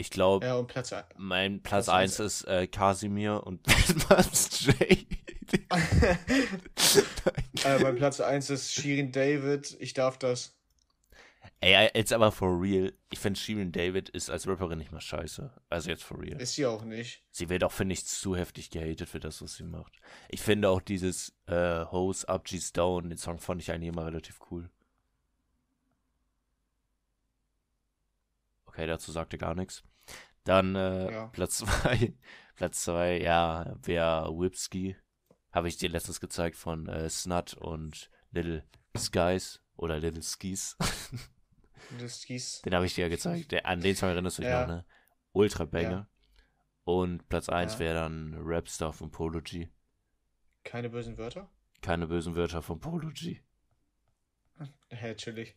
Ich glaube, Ja, und Platz 1. mein Platz Platz 1 ist äh, Casimir und Platz J. äh, mein Platz 1 ist Shirin David. Ich darf das. Ey, jetzt aber for real. Ich finde, Shirin David ist als Rapperin nicht mal scheiße. Also jetzt for real. Ist sie auch nicht. Sie wird auch, finde ich, zu heftig gehatet für das, was sie macht. Ich finde auch dieses äh, Hose Up, G's Down, den Song fand ich eigentlich immer relativ cool. Okay, dazu sagte gar nichts. Dann äh, Ja. Platz 2. Platz 2, ja, wäre Whipski. Habe ich dir letztens gezeigt von äh, Snut und Little Skies oder Little Skis. Das hieß. Den habe ich dir ja gezeigt. Der, an den Song erinnerst du dich Ja. noch, ne? Ultra Banger. Ja. Und Platz 1 Ja. wäre dann Rapstar von Polo G. Keine bösen Wörter? Keine bösen Wörter von Polo G. Hä, chillig.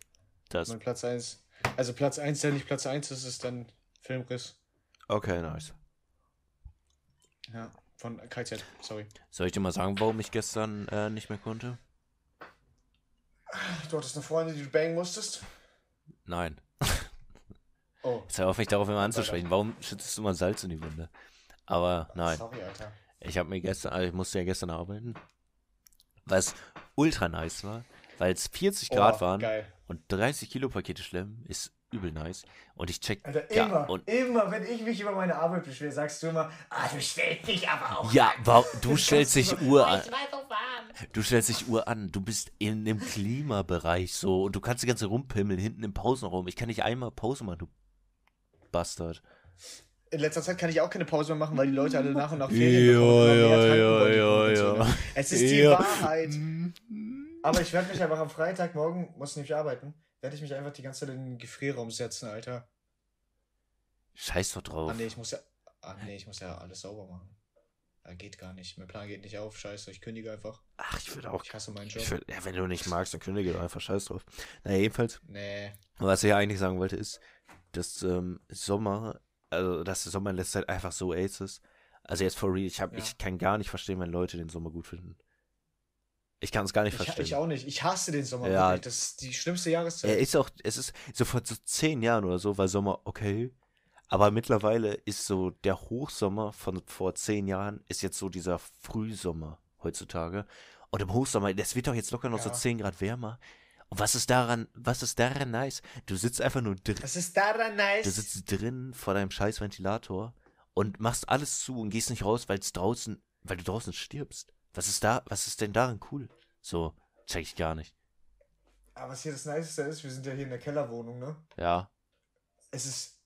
Das. Mein Platz 1. Also Platz 1, der nicht Platz 1 ist, ist dann Filmriss. Okay, nice. Ja, von KZ, sorry. Soll ich dir mal sagen, warum ich gestern äh, nicht mehr konnte? Du hattest eine Freundin, die du bangen musstest? Nein. Oh. Jetzt hör auf, mich darauf immer anzusprechen. Warum schüttest du mal Salz in die Wunde? Aber nein. Sorry, Alter. Ich habe mir gestern, also ich musste ja gestern arbeiten. Was ultra nice war, weil es 40 Grad oh, waren Geil. und 30 Kilo Pakete schlemmen, ist übel nice. Und ich check. Alter, ja, immer, und immer, wenn ich mich über meine Arbeit beschwere, sagst du immer, ah, du stellst dich aber auch. Ja, wa- du stellst dich Uhr an. Du stellst dich Uhr an. Du bist in dem Klimabereich so und du kannst die ganze rumpimmeln hinten im Pausenraum. Ich kann nicht einmal Pause machen, du Bastard. In letzter Zeit kann ich auch keine Pause mehr machen, weil die Leute alle nach und nach Ja, Ferien ja, ja, ja, Kommunikation. ja. Es ist die Ja. Wahrheit. Aber ich werde mich einfach am Freitag, morgen muss ich nämlich arbeiten, werde ich mich einfach die ganze Zeit in den Gefrierraum setzen, Alter. Scheiß doch Ah drauf. nee, ich muss ja. Ah nee, ich muss ja alles sauber machen. Ah, geht gar nicht. Mein Plan geht nicht auf. Scheiße, ich kündige einfach. Ach, ich würde auch. Ich hasse meinen Job. Würd, ja, wenn du nicht magst, dann kündige doch einfach Scheiß drauf. Naja, jedenfalls, Nee. was ich ja eigentlich sagen wollte, ist, dass ähm, Sommer, also dass der Sommer in letzter Zeit einfach so AIDS ist. Also jetzt for real, ich, hab, Ja. ich kann gar nicht verstehen, wenn Leute den Sommer gut finden. Ich kann es gar nicht Ich, verstehen. ich auch nicht. Ich hasse den Sommer. Ja. wirklich. Das ist die schlimmste Jahreszeit. Er ist auch, es ist so vor so zehn Jahren oder so war Sommer okay. Aber mittlerweile ist so der Hochsommer von vor zehn Jahren ist jetzt so dieser Frühsommer heutzutage. Und im Hochsommer, das wird doch jetzt locker noch so Ja. 10 Grad wärmer. Und was ist daran, was ist daran nice? Du sitzt einfach nur drin, Was ist daran nice? du sitzt drin vor deinem scheiß Ventilator und machst alles zu und gehst nicht raus, weil es draußen, weil du draußen stirbst. Was ist da, was ist denn daran cool? So, check ich gar nicht. Aber was hier das Niceste ist, wir sind ja hier in der Kellerwohnung, ne? Ja, Es ist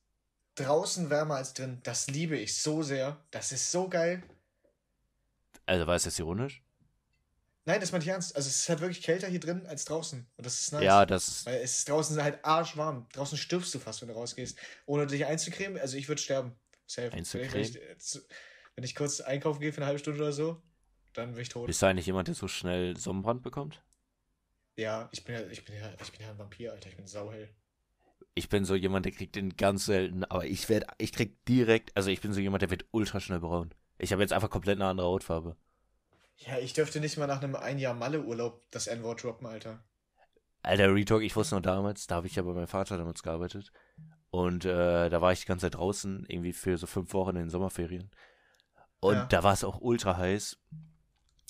draußen wärmer als drin. Das liebe ich so sehr. Das ist so geil. also war es jetzt ironisch? Nein, das meine ich ernst. Also es ist halt wirklich kälter hier drin als draußen. Und das ist nice. Ja, das ist, Weil es ist draußen halt arschwarm. Draußen stirbst du fast, wenn du rausgehst. Ohne dich einzucremen, also ich würde sterben. Safe. Einzucremen? Wenn ich, wenn ich kurz einkaufen gehe für eine halbe Stunde oder so, dann bin ich tot. Bist du eigentlich jemand, der so schnell Sonnenbrand bekommt? Ja, ich bin ja, ich bin ja, ich bin ja ein Vampir, Alter. Ich bin sauhell. Ich bin so jemand, der kriegt den ganz selten, aber ich werde, ich krieg direkt, also ich bin so jemand, der wird ultra schnell braun. Ich habe jetzt einfach komplett eine andere Hautfarbe. Ja, ich dürfte nicht mal nach einem ein Jahr Malle-Urlaub das N-Wort droppen, Alter. Alter, Retalk, ich wusste noch damals, da habe ich ja bei meinem Vater damals gearbeitet. Und äh, da war ich die ganze Zeit draußen, irgendwie für so fünf Wochen in den Sommerferien. Und Ja. da war es auch ultra heiß.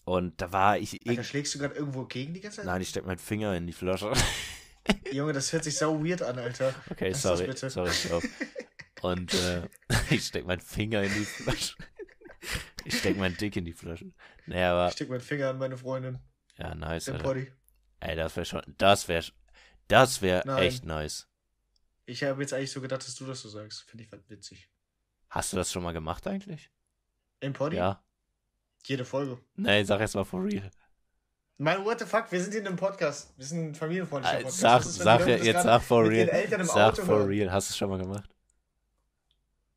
Und da war ich Alter, schlägst du gerade irgendwo gegen die ganze Zeit? Nein, ich steck meinen Finger in die Flasche. Junge, das hört sich sau weird an, Alter. Okay, Lass sorry, sorry, stopp. Und äh, ich steck meinen Finger in die Flasche. Ich steck meinen Dick in die Flasche. Naja, aber Ich steck meinen Finger an meine Freundin. ja, nice, Den Alter. Poddy. Ey, das wäre schon, das wäre, das wäre echt nice. Ich habe jetzt eigentlich so gedacht, dass du das so sagst. Finde ich witzig. Hast du das schon mal gemacht eigentlich? Im Poddy? Ja. Jede Folge. Nee, sag jetzt mal for real. Mein, what the fuck, wir sind hier in einem Podcast. Wir sind ein familienfreundlicher Äh, Podcast. Sag, ist, sag das jetzt sag for real. Sag Auto for hören? real. Hast du es schon mal gemacht?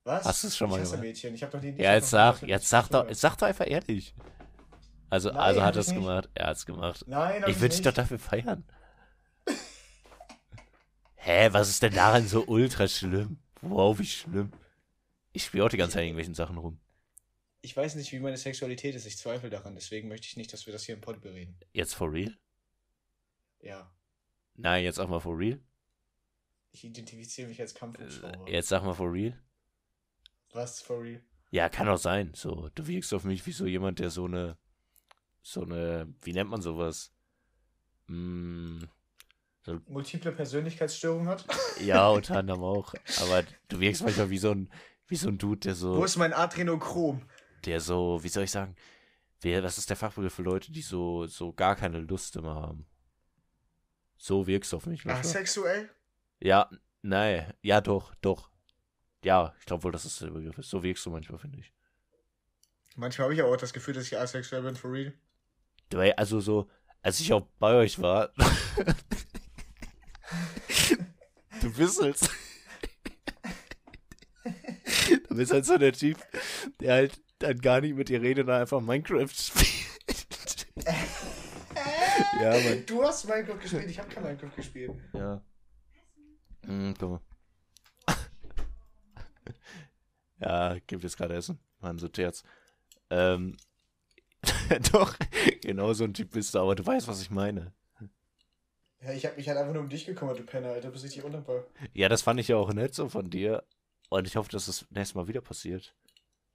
Was? Hast du es schon mal gemacht? Mädchen. Ich hab doch nie, Ja, jetzt sag, jetzt sag doch, jetzt sag doch einfach ehrlich. Also, Nein, also hat er es gemacht. Er hat es gemacht. Nein, Ich würde dich doch dafür feiern. Hä, was ist denn daran so ultra schlimm? Wow, wie schlimm. Ich spiele auch die ganze Zeit irgendwelchen Sachen rum. Ich weiß nicht, wie meine Sexualität ist. Ich zweifle daran. Deswegen möchte ich nicht, dass wir das hier im Pod bereden. Jetzt for real? Ja. Nein, jetzt auch mal for real. Ich identifiziere mich als Kampfhubschrauber. Äh, Jetzt sag mal for real. Was for real? Ja, kann auch sein. So, du wirkst auf mich wie so jemand, der so eine, so eine, wie nennt man sowas? Mm, Multiple Persönlichkeitsstörung hat? ja, unter anderem auch. Aber du wirkst manchmal wie so ein, wie so ein Dude, der so, Wo ist mein Adrenochrom? Der so, wie soll ich sagen, wer, was ist der Fachbegriff für Leute, die so, so gar keine Lust immer haben? So wirkst du auf mich manchmal. Asexuell? Ja, nein, ja doch, doch. Ja, ich glaube wohl, dass das der Begriff ist. So wirkst du manchmal, finde ich. Manchmal habe ich auch das Gefühl, dass ich asexuell bin, for real. Also so, als ich auch bei euch war. du bist halt. du bist halt so der Typ, der halt dann gar nicht mit dir redet und einfach Minecraft spielt. ja, Mann. Du hast Minecraft gespielt, ich habe kein Minecraft gespielt. Ja. Hm, mal. ja, gibt jetzt gerade Essen. Mann, so Terz. Ähm. Doch, genau so ein Typ bist du, aber du weißt, was ich meine. Ja, ich habe mich halt einfach nur um dich gekümmert, du Penner, Alter. Du bist richtig undankbar. Ja, das fand ich ja auch nett so von dir. Und ich hoffe, dass das nächstes Mal wieder passiert.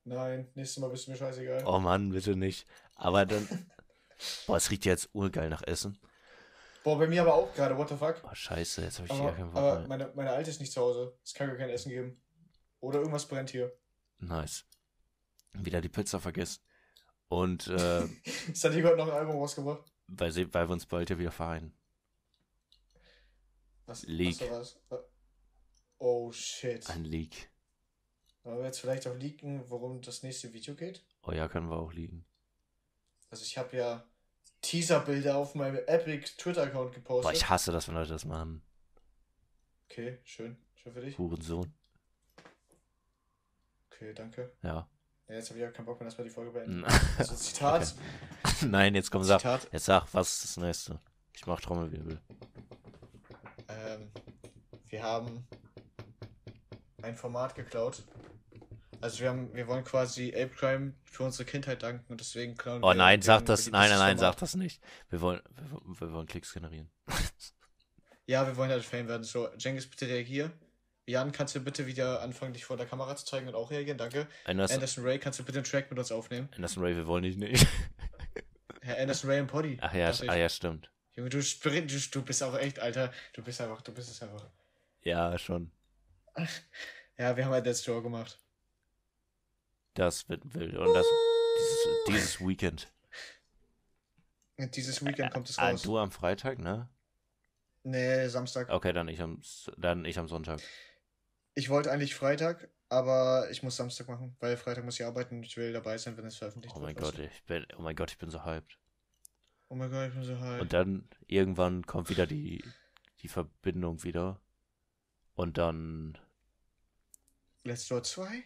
Nein, nächstes Mal bist du mir scheißegal. Oh Mann, bitte nicht. Aber dann. Boah, es riecht ja jetzt urgeil nach Essen. Boah, bei mir aber auch gerade, what the fuck? Oh, scheiße, jetzt habe ich Aber, hier keinen Bock aber meine, meine Alte ist nicht zu Hause. Es kann gar kein Essen geben. Oder irgendwas brennt hier. Nice. Wieder die Pizza vergessen. Und äh, Ist hat hier gerade noch ein Album rausgebracht? weil, weil wir uns bald ja wieder vereinen. Was, Leak. Was was? Oh shit. Ein Leak. Wollen wir jetzt vielleicht auch leaken, worum das nächste Video geht? Oh ja, können wir auch liegen. Also ich habe ja Teaser-Bilder auf meinem Epic Twitter-Account gepostet. Boah, ich hasse das, wenn Leute das machen. okay, schön. Schön für dich. Hurensohn. Okay, danke. Ja. Ja, jetzt habe ich ja keinen Bock mehr, dass wir die Folge beenden. Also Zitat. Nein, jetzt komm, sag. Zitat. Jetzt sag, was ist das nächste? Ich mach Trommelwirbel. Ähm, wir haben ein Format geklaut. Also wir haben, wir wollen quasi Ape Crime für unsere Kindheit danken und deswegen klauen Oh wir nein, sag das. Nein, nein, nein, sag das nicht. Wir wollen, wir, wir wollen Klicks generieren. Ja, wir wollen halt Fame werden. So, Jengis, bitte reagier. Jan, kannst du bitte wieder anfangen, dich vor der Kamera zu zeigen und auch reagieren? Danke. Anderson, Anderson Ray, kannst du bitte einen Track mit uns aufnehmen? Anderson Ray, wir wollen dich nicht. Herr Anderson Ray im Poddy. Ach ja, ah ja, stimmt. Junge, du, du, du bist auch echt, Alter. Du bist einfach, du bist es einfach. Ja, schon. Ja, wir haben halt Dead Store gemacht. Das wird wild. Und das, dieses, dieses Weekend. Dieses Weekend kommt es Ah, raus. du am Freitag, ne? Nee, Samstag. Okay, dann ich am, dann ich am Sonntag. Ich wollte eigentlich Freitag, aber ich muss Samstag machen, weil Freitag muss ich arbeiten und ich will dabei sein, wenn es veröffentlicht Oh mein wird. Gott, ich bin, oh mein Gott, ich bin so hyped. Oh mein Gott, ich bin so hyped. Und dann irgendwann kommt wieder die, die Verbindung wieder. Und dann, Let's Door 2?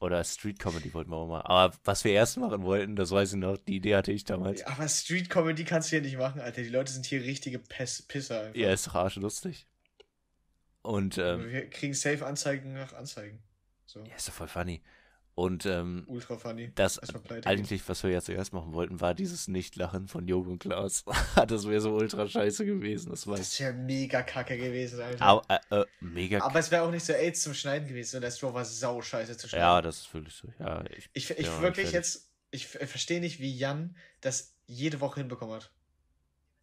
Oder Street Comedy wollten wir auch mal. Aber was wir erst machen wollten, das weiß ich noch, die Idee hatte ich damals. Ja, aber Street Comedy kannst du hier nicht machen, Alter. Die Leute sind hier richtige Pess Pisser. Einfach. Ja, ist doch arschlustig. Und, ähm, Wir kriegen safe Anzeigen nach Anzeigen. So, ja, ist doch voll funny. Und, ähm, ultra funny. das eigentlich, was wir ja zuerst machen wollten, war dieses Nicht-Lachen von Jürgen und Klaus. das wäre so ultra scheiße gewesen, das Das wäre mega kacke gewesen, Alter. Aber, äh, äh, mega. Aber es wäre auch nicht so AIDS zum Schneiden gewesen. Und Let's Door war sau scheiße zu schneiden. ja, das ist wirklich so. Ja, ich, Ich, ich Ja, wirklich jetzt, ich verstehe nicht, wie Jan das jede Woche hinbekommen hat.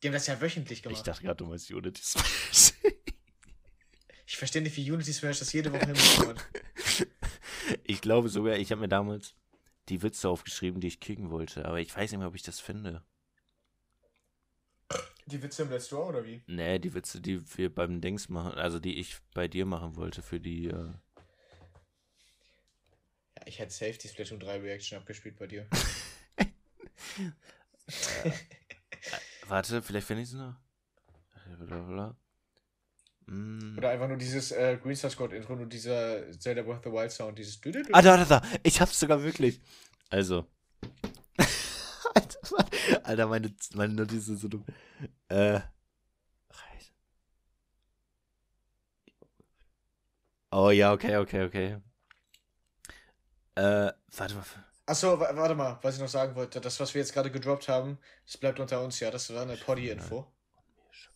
Die haben das ja wöchentlich gemacht. ich dachte gerade, du meinst Unity Smash. Ich verstehe nicht, wie Unity Smash das jede Woche hinbekommen hat. ich glaube sogar, ich habe mir damals die Witze aufgeschrieben, die ich kicken wollte. Aber ich weiß nicht mehr, ob ich das finde. Die Witze im Let's Draw oder wie? Nee, die Witze, die wir beim Dings machen, also die ich bei dir machen wollte für die. Äh... Ja, ich hätte safe die Splatoon 3 Reaction abgespielt bei dir. äh, warte, vielleicht finde ich es noch. Blablabla. Mm. Oder einfach nur dieses äh, Green Star Squad Intro, nur dieser Zelda Breath of the Wild Sound, dieses. Ah, da, da, da. Ich hab's sogar wirklich. Also. Alter, meine, meine Notiz ist so dumm. Äh. Oh ja, okay, okay, okay. Äh, warte mal. Achso, warte mal, was ich noch sagen wollte. Das, was wir jetzt gerade gedroppt haben, das bleibt unter uns, ja. Das war eine Poddy-Info.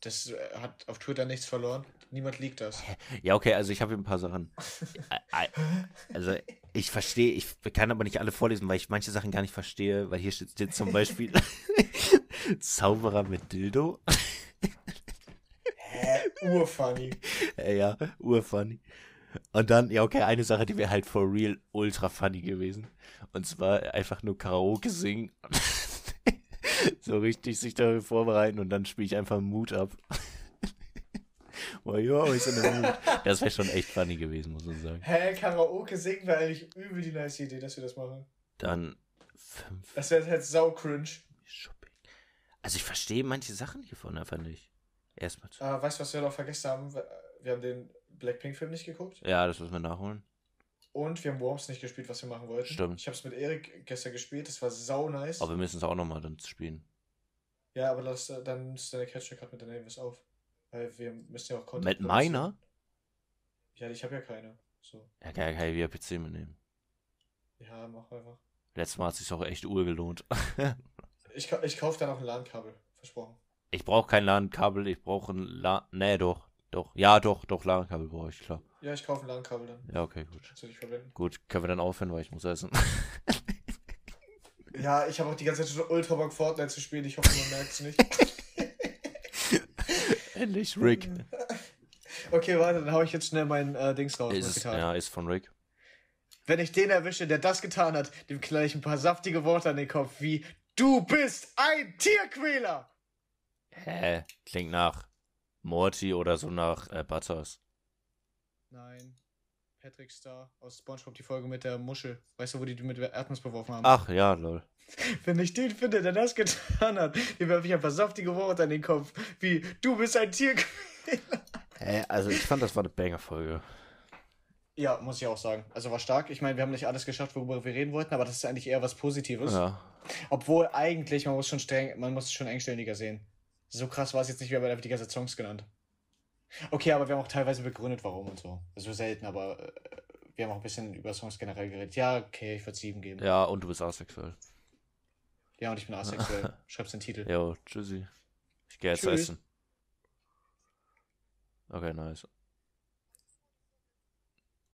Das äh, hat auf Twitter nichts verloren. Niemand liegt das. Ja, okay, also ich habe hier ein paar Sachen. also ich verstehe, ich kann aber nicht alle vorlesen, weil ich manche Sachen gar nicht verstehe, weil hier steht, steht zum Beispiel Zauberer mit Dildo. Hä? Urfunny. Ja, urfunny. Und dann, ja, okay, eine Sache, die wäre halt for real ultra funny gewesen. Und zwar einfach nur Karaoke singen. so richtig sich dafür vorbereiten und dann spiele ich einfach Mut ab. oh ja, ist in der Mut. Das wäre schon echt funny gewesen, muss man sagen. Hä, Karaoke singen wäre eigentlich übel die nice Idee, dass wir das machen. Dann fünf. Das wäre halt sau cringe. Also ich verstehe manche Sachen hiervon einfach nicht. Erstmal. Ah, weißt du, was wir noch vergessen haben? Wir haben den Blackpink-Film nicht geguckt. Ja, das müssen wir nachholen. Und wir haben Worms nicht gespielt, was wir machen wollten. Stimmt. Ich habe es mit Erik gestern gespielt, das war sau nice. Aber wir müssen es auch nochmal dann spielen. Ja, aber das, dann ist deine Catcher gerade mit der Navis auf. Weil wir müssen ja auch Content Mit meiner? Ja, ich habe ja keine. So. Ja, kann ja via PC mitnehmen. Ja, mach einfach. Letztes Mal hat es sich auch echt urgelohnt. ich, ich kaufe dann auch ein LAN-Kabel, versprochen. Ich brauche kein LAN-Kabel, ich brauche ein LAN. Nee, doch. Doch. Ja, doch, doch, LAN-Kabel brauche ich, klar. Ja, ich kaufe ein LAN-Kabel dann. Ja, okay, gut. Du dich verwenden. Gut, können wir dann aufhören, weil ich muss essen. ja, ich habe auch die ganze Zeit schon Ultra Bock Fortnite zu spielen. Ich hoffe, man merkt es nicht. Endlich, Rick. Okay, warte, dann hau ich jetzt schnell mein äh, Dings raus. Ist, ja, ist von Rick. Wenn ich den erwische, der das getan hat, dem knall ich ein paar saftige Worte an den Kopf, wie Du bist ein Tierquäler! Hä? Klingt nach Morty oder so nach äh, Butters. Nein. Patrick Star aus Spongebob, die Folge mit der Muschel. Weißt du, wo die die mit Erdnuss beworfen haben? Ach, ja, lol. Wenn ich den finde, der das getan hat, dem werfe ich ein paar saftige Worte an den Kopf, wie Du bist ein Tierquäler. Hä, also ich fand, das war eine Banger-Folge. Ja, muss ich auch sagen. Also war stark. Ich meine, wir haben nicht alles geschafft, worüber wir reden wollten, aber das ist eigentlich eher was Positives. Ja. Obwohl eigentlich, man muss schon streng, man muss es schon engstelliger sehen. So krass war es jetzt nicht, wir haben einfach die ganze Songs genannt. Okay, aber wir haben auch teilweise begründet, warum und so. Also selten, aber äh, wir haben auch ein bisschen über Songs generell geredet. Ja, okay, ich würde sieben geben. Ja, und du bist asexuell. Ja, und ich bin asexuell. Schreib's den Titel. Jo, tschüssi. Ich gehe jetzt Tschüss. essen. Okay, nice.